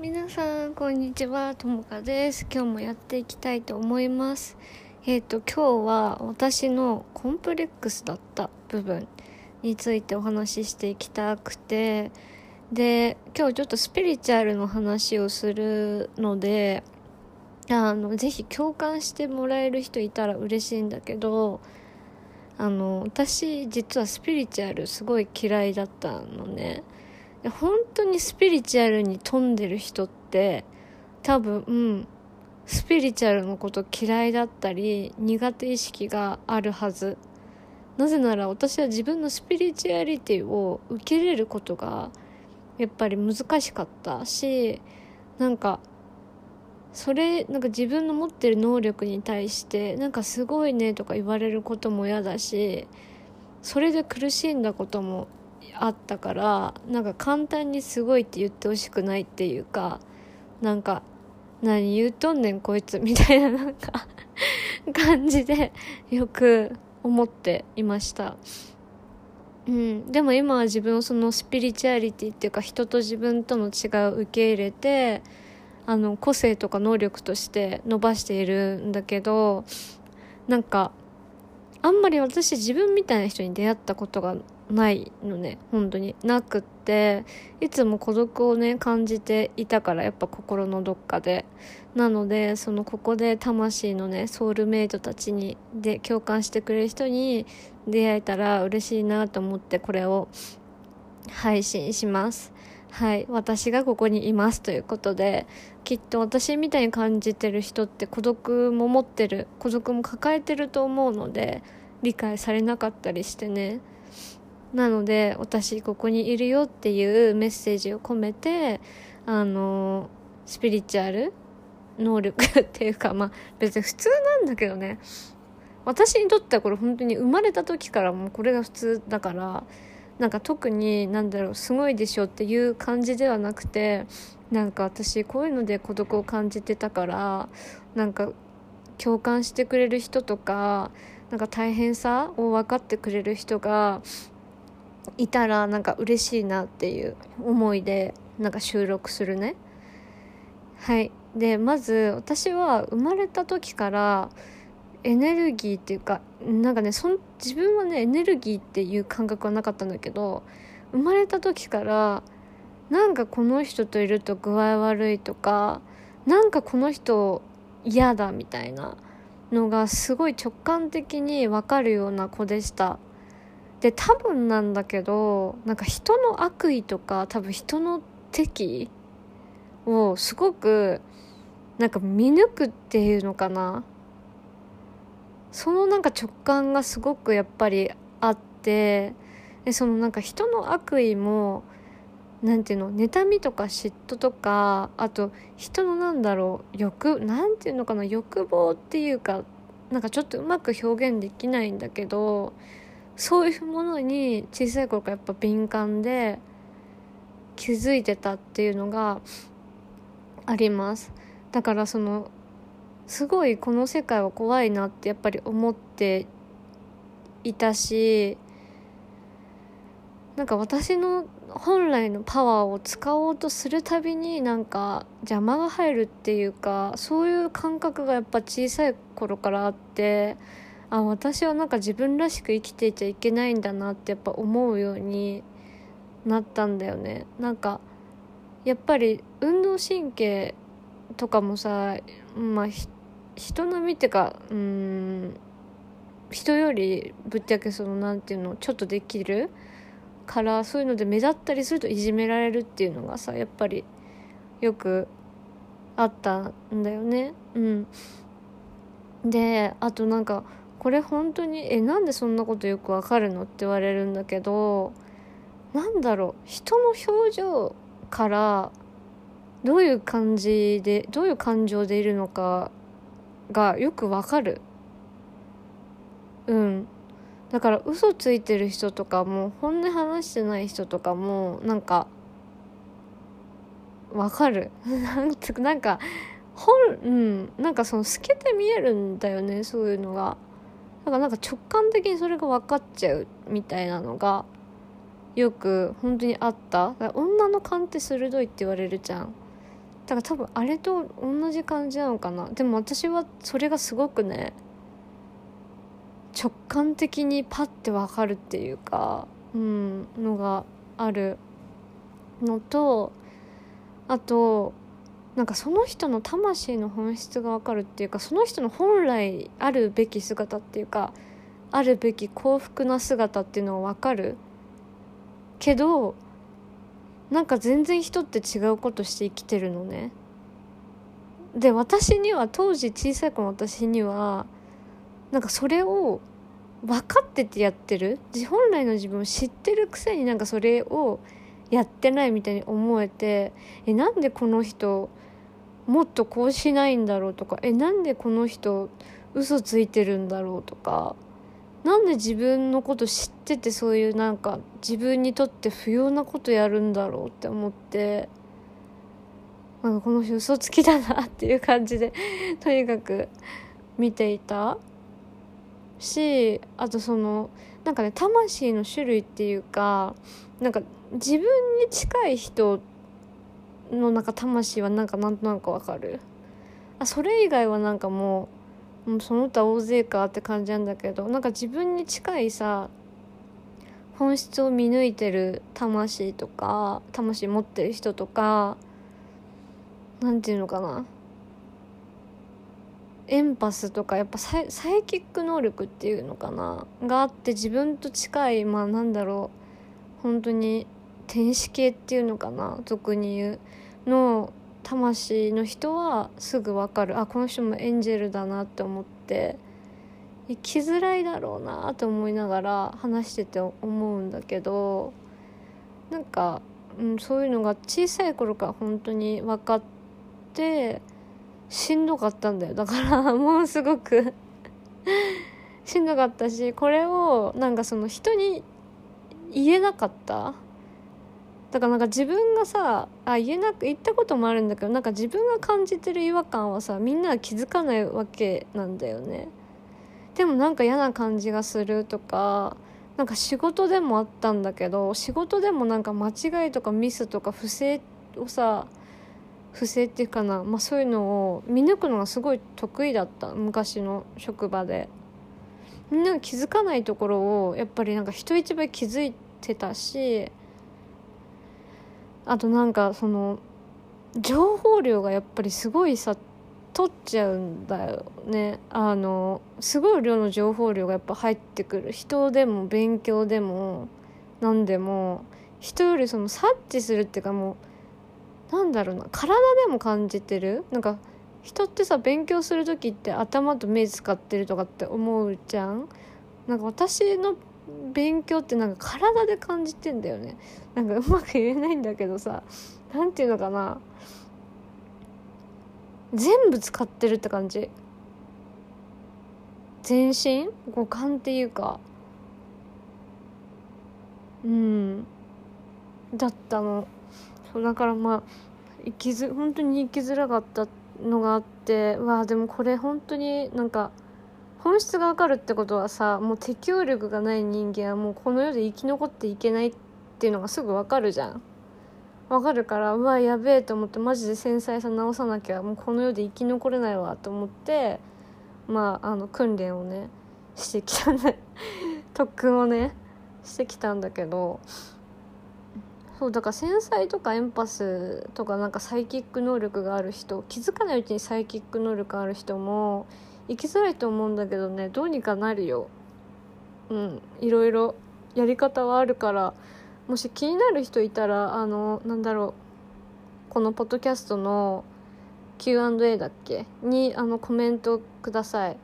皆さんこんにちはともかです。今日もやっていきたいと思います。えっ、ー、と今日は私のコンプレックスだった部分についてお話ししていきたくてで今日ちょっとスピリチュアルの話をするのであのぜひ共感してもらえる人いたら嬉しいんだけどあの私実はスピリチュアルすごい嫌いだったのね。本当にスピリチュアルに富んでる人って多分、うん、スピリチュアルのこと嫌いだったり苦手意識があるはず。なぜなら私は自分のスピリチュアリティを受け入れることがやっぱり難しかったしなんかそれなんか自分の持ってる能力に対してなんかすごいねとか言われることも嫌だしそれで苦しんだこともあったからなんか簡単にすごいって言ってほしくないっていうかなんか何言うとんねんこいつみたいななんか 感じでよく思っていました。うん、でも今は自分をそのスピリチュアリティっていうか人と自分との違いを受け入れてあの個性とか能力として伸ばしているんだけどなんかあんまり私自分みたいな人に出会ったことがないのね本当に。なくっていつも孤独をね感じていたからやっぱ心のどっかで。なのでそのここで魂のねソウルメイトたちにで共感してくれる人に出会えたら嬉しいなと思ってこれを配信します。はい。私がここにいますということできっと私みたいに感じてる人って孤独も持ってる孤独も抱えてると思うので理解されなかったりしてね。なので私ここにいるよっていうメッセージを込めてあのスピリチュアル能力っていうかまあ別に普通なんだけどね。私にとってはこれ本当に生まれた時からもうこれが普通だからなんか特になんだろうすごいでしょっていう感じではなくてなんか私こういうので孤独を感じてたからなんか共感してくれる人とかなんか大変さを分かってくれる人がいたらなんか嬉しいなっていう思いでなんか収録するね。はい。でまず私は生まれた時からエネルギーっていうかなんかねそん自分はねエネルギーっていう感覚はなかったんだけど生まれた時からなんかこの人といると具合悪いとかなんかこの人嫌だみたいなのがすごい直感的に分かるような子でした。で多分なんだけどなんか人の悪意とか多分人の敵をすごくなんか見抜くっていうのかな。そのなんか直感がすごくやっぱりあってでそのなんか人の悪意もなんていうの妬みとか嫉妬とかあと人のなんだろう欲なんていうのかな欲望っていうかなんかちょっとうまく表現できないんだけどそういうものに小さい頃からやっぱ敏感で気づいてたっていうのがあります。だからそのすごいこの世界は怖いなってやっぱり思っていたしなんか私の本来のパワーを使おうとするたびになんか邪魔が入るっていうかそういう感覚がやっぱ小さい頃からあってあ私はなんか自分らしく生きていちゃいけないんだなってやっぱ思うようになったんだよね。なんかやっぱり運動神経とかもさまあ人並みってかうん人よりぶっちゃけそのなんていうのちょっとできるからそういうので目立ったりするといじめられるっていうのがさやっぱりよくあったんだよね。うん。であとなんかこれ本当にえなんでそんなことよくわかるのって言われるんだけどなんだろう人の表情からどういう感じでどういう感情でいるのかがよくわかる。うん。だから嘘ついてる人とかも本音話してない人とかもなんかわかる。なんか本うん。なんかその透けて見えるんだよねそういうのが。だからなんか直感的にそれが分かっちゃうみたいなのがよく本当にあった。女の勘って鋭いって言われるじゃん。だから多分あれと同じ感じなのかな。でも私はそれがすごくね直感的にパッて分かるっていうか、うん、のがあるのとあとなんかその人の魂の本質が分かるっていうかその人の本来あるべき姿っていうかあるべき幸福な姿っていうのは分かる。けどなんか全然人って違うことして生きてるのね。で私には当時小さい子の私にはなんかそれを分かっててやってる。本来の自分を知ってるくせになんかそれをやってないみたいに思えてえなんでこの人もっとこうしないんだろうとかえなんでこの人嘘ついてるんだろうとかなんで自分のこと知っててそういうなんか自分にとって不要なことやるんだろうって思ってなんかこの人嘘つきだなっていう感じで とにかく見ていた。しあとそのなんかね魂の種類っていうかなんか自分に近い人ってのなんか魂はなんかなんとなくわかる。あそれ以外はなんかもうもうその他大勢かって感じなんだけどなんか自分に近いさ本質を見抜いてる魂とか魂持ってる人とかなんていうのかな。エンパスとかやっぱサイサイキック能力っていうのかな。があって自分と近いまあなんだろう本当に天使系っていうのかな俗に言う。の魂の人はすぐ分かる。あこの人もエンジェルだなって思って。生きづらいだろうなと思いながら話してて思うんだけどなんか、うん、そういうのが小さい頃から本当に分かってしんどかったんだよ。だから もうすごく しんどかったしこれをなんかその人に言えなかった。だからなんか自分がさあ言えなく言ったこともあるんだけどなんか自分が感じてる違和感はさみんなは気づかないわけなんだよね。でもなんか嫌な感じがするとかなんか仕事でもあったんだけど仕事でもなんか間違いとかミスとか不正をさ不正っていうかな、まあ、そういうのを見抜くのがすごい得意だった昔の職場で。みんなが気づかないところをやっぱりなんか人一倍気づいてたしあとなんかその情報量がやっぱりすごいさ取っちゃうんだよね。あのすごい量の情報量がやっぱ入ってくる人でも勉強でも何でも人よりその察知するっていうかもうなんだろうな体でも感じてる？なんか人ってさ勉強する時って頭と目使ってるとかって思うじゃん？なんか私の勉強ってなんか体で感じてんだよね。なんかうまく言えないんだけどさ何て言うのかな。全部使ってるって感じ。全身？五感っていうか。うん。だったの。そうだからまあ生きず本当に生きづらかったのがあってわあでもこれ本当になんか本質がわかるってことはさもう適応力がない人間はもうこの世で生き残っていけないっていうのがすぐわかるじゃん。わかるからうわやべえと思ってマジで繊細さ直さなきゃもうこの世で生き残れないわと思ってまああの訓練をねしてきたんだ 特訓をねしてきたんだけど。そうだから繊細とかエンパスとかなんかサイキック能力がある人気づかないうちにサイキック能力ある人も生きづらいと思うんだけどねどうにかなるよ。うんいろいろやり方はあるから。もし気になる人いたらあのなんだろうこのポッドキャストの Q&A だっけ？にあのコメントください。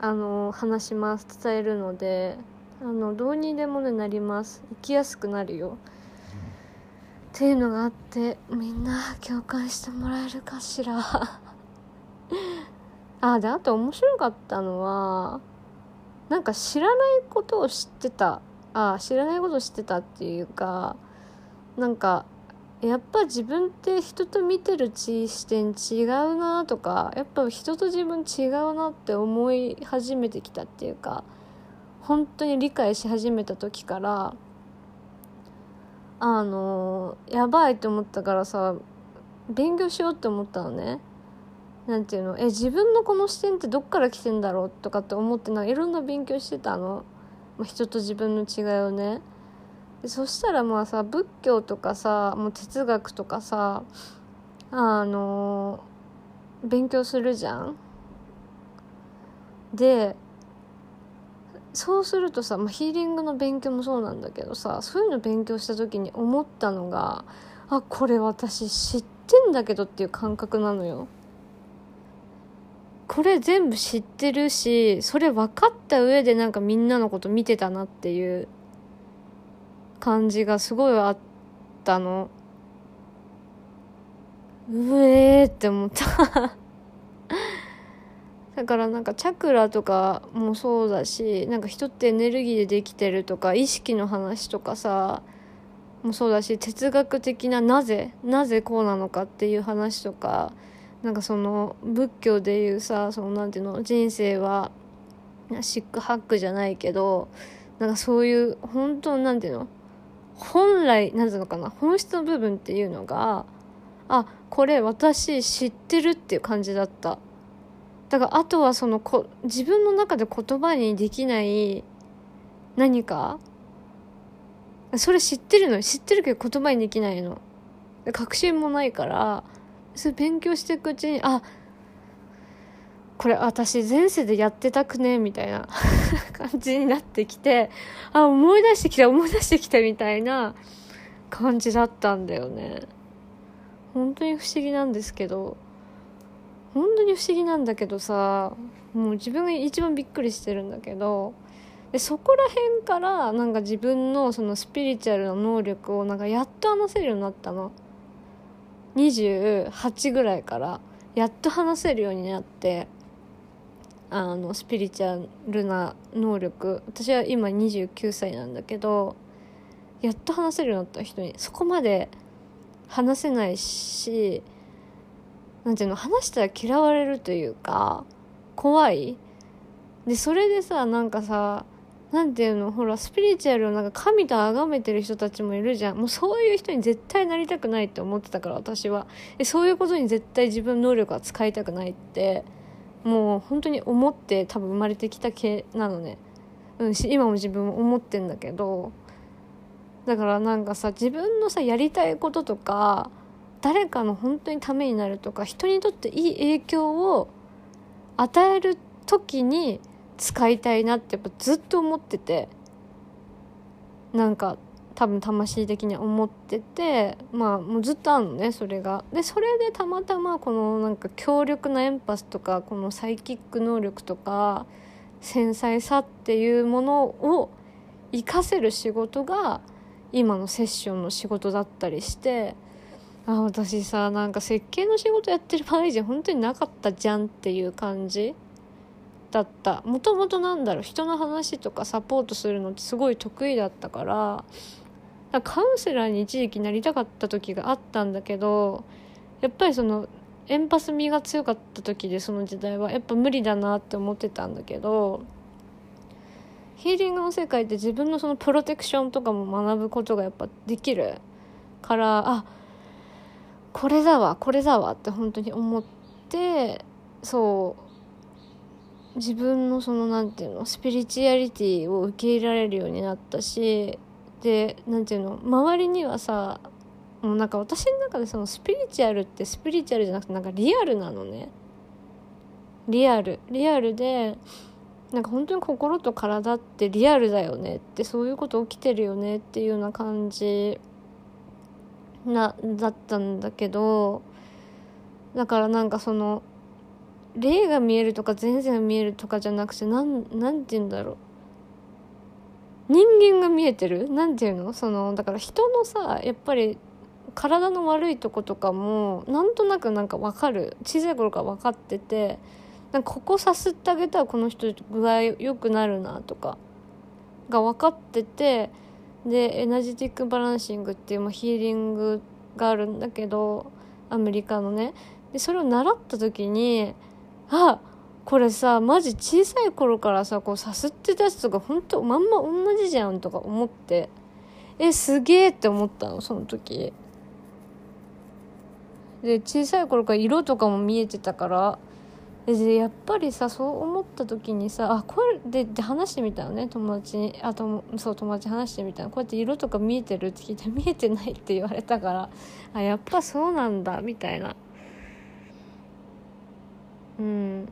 あの話します。伝えるので。あのどうにでもねなります。生きやすくなるよ。っていうのがあってみんな共感してもらえるかしら。あであと面白かったのはなんか知らないことを知ってた。あ知らないことを知ってたっていうかなんかやっぱ自分って人と見てる視点違うなとかやっぱ人と自分違うなって思い始めてきたっていうか本当に理解し始めた時からあのやばいと思ったからさ勉強しようって思ったのね。なんていうの？え自分のこの視点ってどっから来てんだろうとかって思ってなんいろんな勉強してたの、まあ、人と自分の違いをね。でそしたらまあさ仏教とかさもう哲学とかさあの勉強するじゃん？でそうするとさ、まあ、ヒーリングの勉強もそうなんだけどさそういうの勉強した時に思ったのがあこれ私知ってんだけどっていう感覚なのよ。これ全部知ってるしそれ分かった上でなんかみんなのこと見てたなっていう感じがすごいあったの。うえーって思った。だからなんかチャクラとかもそうだしなんか人ってエネルギーでできてるとか意識の話とかさもそうだし哲学的ななぜなぜこうなのかっていう話とかなんかその仏教でいうさそのなんていうの人生はシックハックじゃないけどなんかそういう本当なんていうの本来なんていうのかな本質の部分っていうのがあこれ私知ってるっていう感じだった。だからあとはそのこ自分の中で言葉にできない何かそれ知ってるの知ってるけど言葉にできないの。確信もないからそれ勉強していくうちにあこれ私前世でやってたくねみたいな 感じになってきてあ思い出してきた思い出してきたみたいな感じだったんだよね。本当に不思議なんですけど本当に不思議なんだけどさもう自分が一番びっくりしてるんだけどでそこら辺からなんか自分のそのスピリチュアルな能力をなんかやっと話せるようになったの。28ぐらいからやっと話せるようになってあのスピリチュアルな能力。私は今29歳なんだけどやっと話せるようになった人にそこまで話せないしなんていうの話したら嫌われるというか怖い。でそれでさなんかさなんていうのほらスピリチュアルをなんか神と崇めてる人たちもいるじゃん。もうそういう人に絶対なりたくないって思ってたから私は。でそういうことに絶対自分能力は使いたくないってもう本当に思って多分生まれてきた系なのね、うん、今も自分も思ってんだけど。だからなんかさ自分のさやりたいこととか誰かの本当にためになるとか人にとっていい影響を与える時に使いたいなってやっぱずっと思っててなんか多分魂的には思っててまあもうずっとあるのねそれが。でそれでたまたまこのなんか強力なエンパスとかこのサイキック能力とか繊細さっていうものを活かせる仕事が今のセッションの仕事だったりしてあ私さなんか設計の仕事やってる場合じゃ本当になかったじゃんっていう感じだった。もともとなんだろう人の話とかサポートするのってすごい得意だったからカウンセラーに一時期なりたかった時があったんだけどやっぱりそのエンパス味が強かった時でその時代はやっぱ無理だなって思ってたんだけどヒーリングの世界って自分のそのプロテクションとかも学ぶことがやっぱできるからあこれだわこれだわって本当に思ってそう自分のその何て言うのスピリチュアリティを受け入れられるようになったしで何て言うの周りにはさもうなんか私の中でそのスピリチュアルってスピリチュアルじゃなくてなんかリアルなのね。リアル。リアルでなんか本当に心と体ってリアルだよねってそういうこと起きてるよねっていうような感じなだったんだけどだからなんかその霊が見えるとか前世が見えるとかじゃなくてなんなんて言うんだろう。人間が見えてる？なんていうの？そのだから人のさやっぱり体の悪いとことかもなんとなくなんか分かる。小さい頃から分かっててなんかここさすってあげたらこの人具合良くなるなとかが分かっててでエナジティックバランシングっていう、まあ、ヒーリングがあるんだけどアメリカのね。でそれを習った時にあこれさマジ小さい頃からさこうさすってたやつとかほんとまんま同じじゃんとか思って。えすげえって思ったのその時。で小さい頃から色とかも見えてたから。でやっぱりさそう思った時にさあこれでで話してみたのね友達に。あとそう友達話してみたの。こうやって色とか見えてるって聞いて見えてないって言われたから。あやっぱそうなんだみたいな。うん。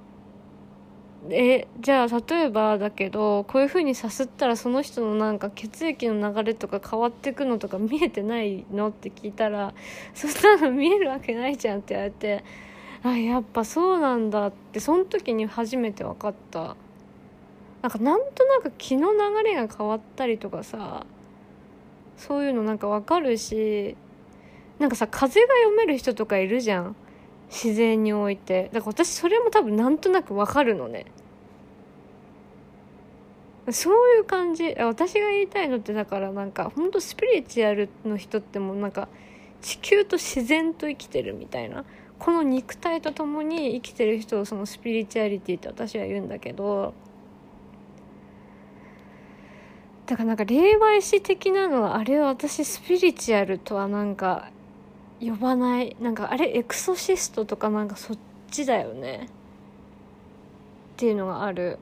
えじゃあ例えばだけどこういう風にさすったらその人のなんか血液の流れとか変わってくのとか見えてないのって聞いたら そんなの見えるわけないじゃんって言われてあやっぱそうなんだってその時に初めて分かった。なんかなんとなく気の流れが変わったりとかさそういうのなんか分かるしなんかさ風が読める人とかいるじゃん。自然において。だから私それも多分なんとなくわかるのね。そういう感じ。私が言いたいのってだからなんかほんとスピリチュアルの人ってもうなんか地球と自然と生きてるみたいな。この肉体と共に生きてる人をそのスピリチュアリティって私は言うんだけど。だからなんか霊媒師的なのはあれは私スピリチュアルとはなんか呼ばない。なんかあれエクソシストとかなんかそっちだよね。っていうのがある。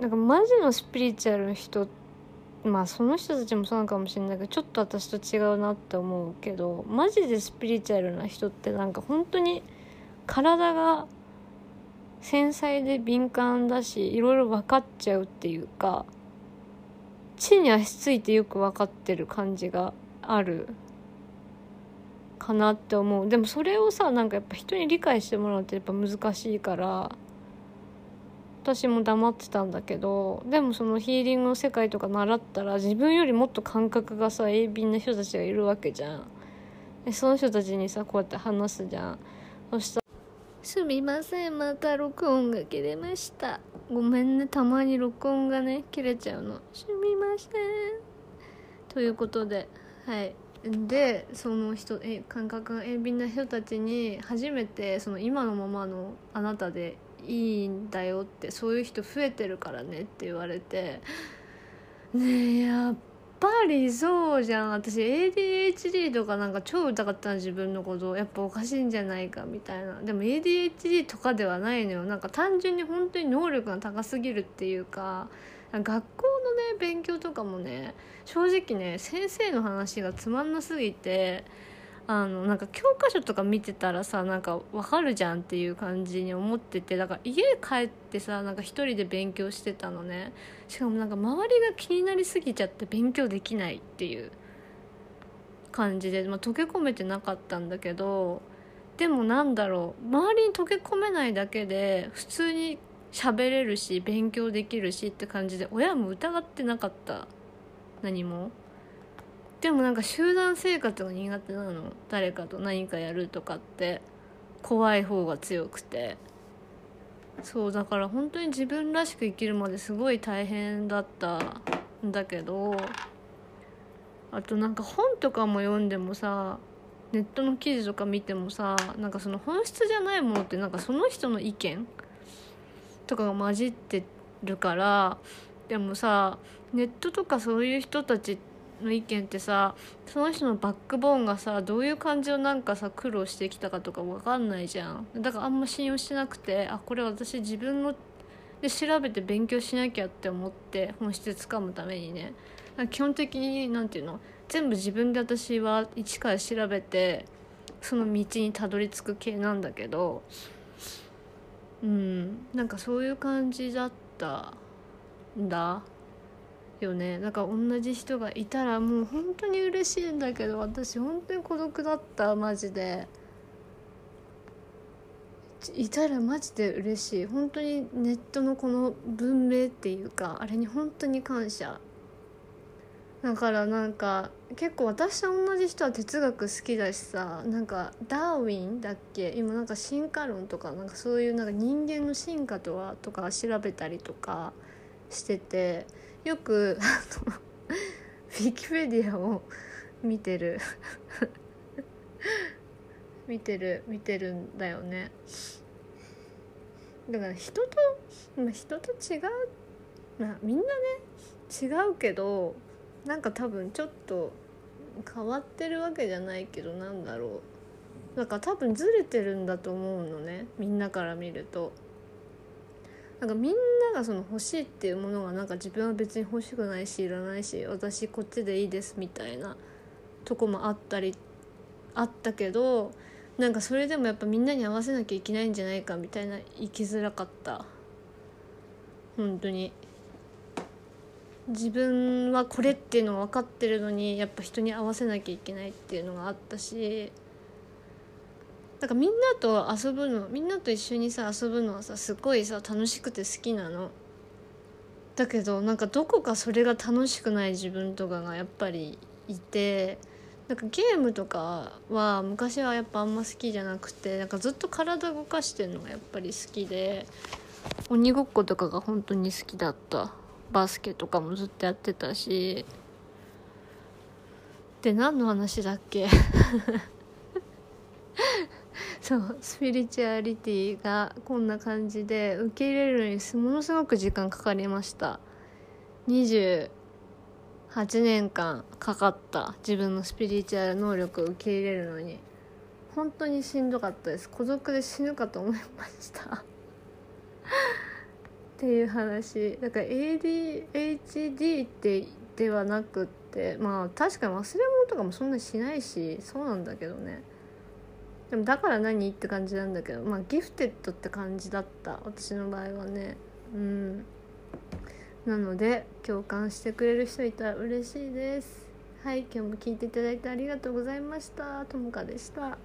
なんかマジのスピリチュアルの人まあその人たちもそうなのかもしれないけどちょっと私と違うなって思うけどマジでスピリチュアルな人ってなんか本当に体が繊細で敏感だしいろいろ分かっちゃうっていうか地に足ついてよく分かってる感じがある。かなって思う。でもそれをさなんかやっぱ人に理解してもらうってやっぱ難しいから私も黙ってたんだけどでもそのヒーリングの世界とか習ったら自分よりもっと感覚がさ鋭敏な人たちがいるわけじゃん。でその人たちにさこうやって話すじゃん。そしたら「すみませんまた録音が切れました。ごめんねたまに録音がね切れちゃうの。すみません」ということではい。でその人え感覚が鋭敏な人たちに初めてその今のままのあなたでいいんだよってそういう人増えてるからねって言われてねえやっぱりそうじゃん。私 ADHD とかなんか超疑った自分のこと。やっぱおかしいんじゃないかみたいな。でも ADHD とかではないのよ。なんか単純に本当に能力が高すぎるっていうか学校のね勉強とかもね正直ね先生の話がつまんなすぎてあのなんか教科書とか見てたらさなんかわかるじゃんっていう感じに思っててだから家帰ってさなんか一人で勉強してたのね。しかもなんか周りが気になりすぎちゃって勉強できないっていう感じで、まあ、溶け込めてなかったんだけどでもなんだろう周りに溶け込めないだけで普通に喋れるし勉強できるしって感じで親も疑ってなかった。何も。でもなんか集団生活が苦手なの。誰かと何かやるとかって。怖い方が強くて。そうだから本当に自分らしく生きるまですごい大変だった。んだけどあとなんか本とかも読んでもさネットの記事とか見てもさなんかその本質じゃないものってなんかその人の意見とかが混じってるからでもさネットとかそういう人たちの意見ってさその人のバックボーンがさどういう感じをなんかさ苦労してきたかとか分かんないじゃん。だからあんま信用しなくてあこれ私自分ので調べて勉強しなきゃって思って本質つかむためにね。基本的に何て言うの？全部自分で私は一から調べてその道にたどり着く系なんだけど。うん。なんかそういう感じだったんだよね。なんか同じ人がいたらもう本当に嬉しいんだけど私本当に孤独だったマジで。いたらマジで嬉しい。本当にネットのこの文明っていうかあれに本当に感謝。だからなんか結構私と同じ人は哲学好きだしさなんかダーウィンだっけ？今なんか進化論とかなんかそういうなんか人間の進化とはとか調べたりとかしててよくあの ウィキペディアを見てる。見てる見てるんだよね。だから人と、まあ、人と違うまあみんなね違うけどなんか多分ちょっと変わってるわけじゃないけどなんだろだか多分ずれてるんだと思うのね。みんなから見ると。なんかみんながその欲しいっていうものがなんか自分は別に欲しくないしいらないし私こっちでいいですみたいな。とこもあったりあったけどなんかそれでもやっぱみんなに合わせなきゃいけないんじゃないかみたいな生きづらかった。本当に。自分はこれっていうの分かってるのにやっぱ人に合わせなきゃいけないっていうのがあったしだかみんなと遊ぶのみんなと一緒にさ遊ぶのはさすごいさ楽しくて好きなの。だけどなんかどこかそれが楽しくない自分とかがやっぱりいてなんかゲームとかは昔はやっぱあんま好きじゃなくてなんかずっと体動かしてるのがやっぱり好きで鬼ごっことかが本当に好きだった。バスケとかもずっとやってたし。で何の話だっけ？そうスピリチュアリティがこんな感じで受け入れるのにものすごく時間かかりました。28年間かかった。自分のスピリチュアル能力を受け入れるのに。本当にしんどかったです。孤独で死ぬかと思いました。っていう話。だから ADHD ってではなくってまあ確かに忘れ物とかもそんなにしないしそうなんだけどね。でもだから何って感じなんだけどまあギフテッドって感じだった。私の場合はね。うん。なので共感してくれる人いたら嬉しいです。はい今日も聞いていただいてありがとうございました。ともかでした。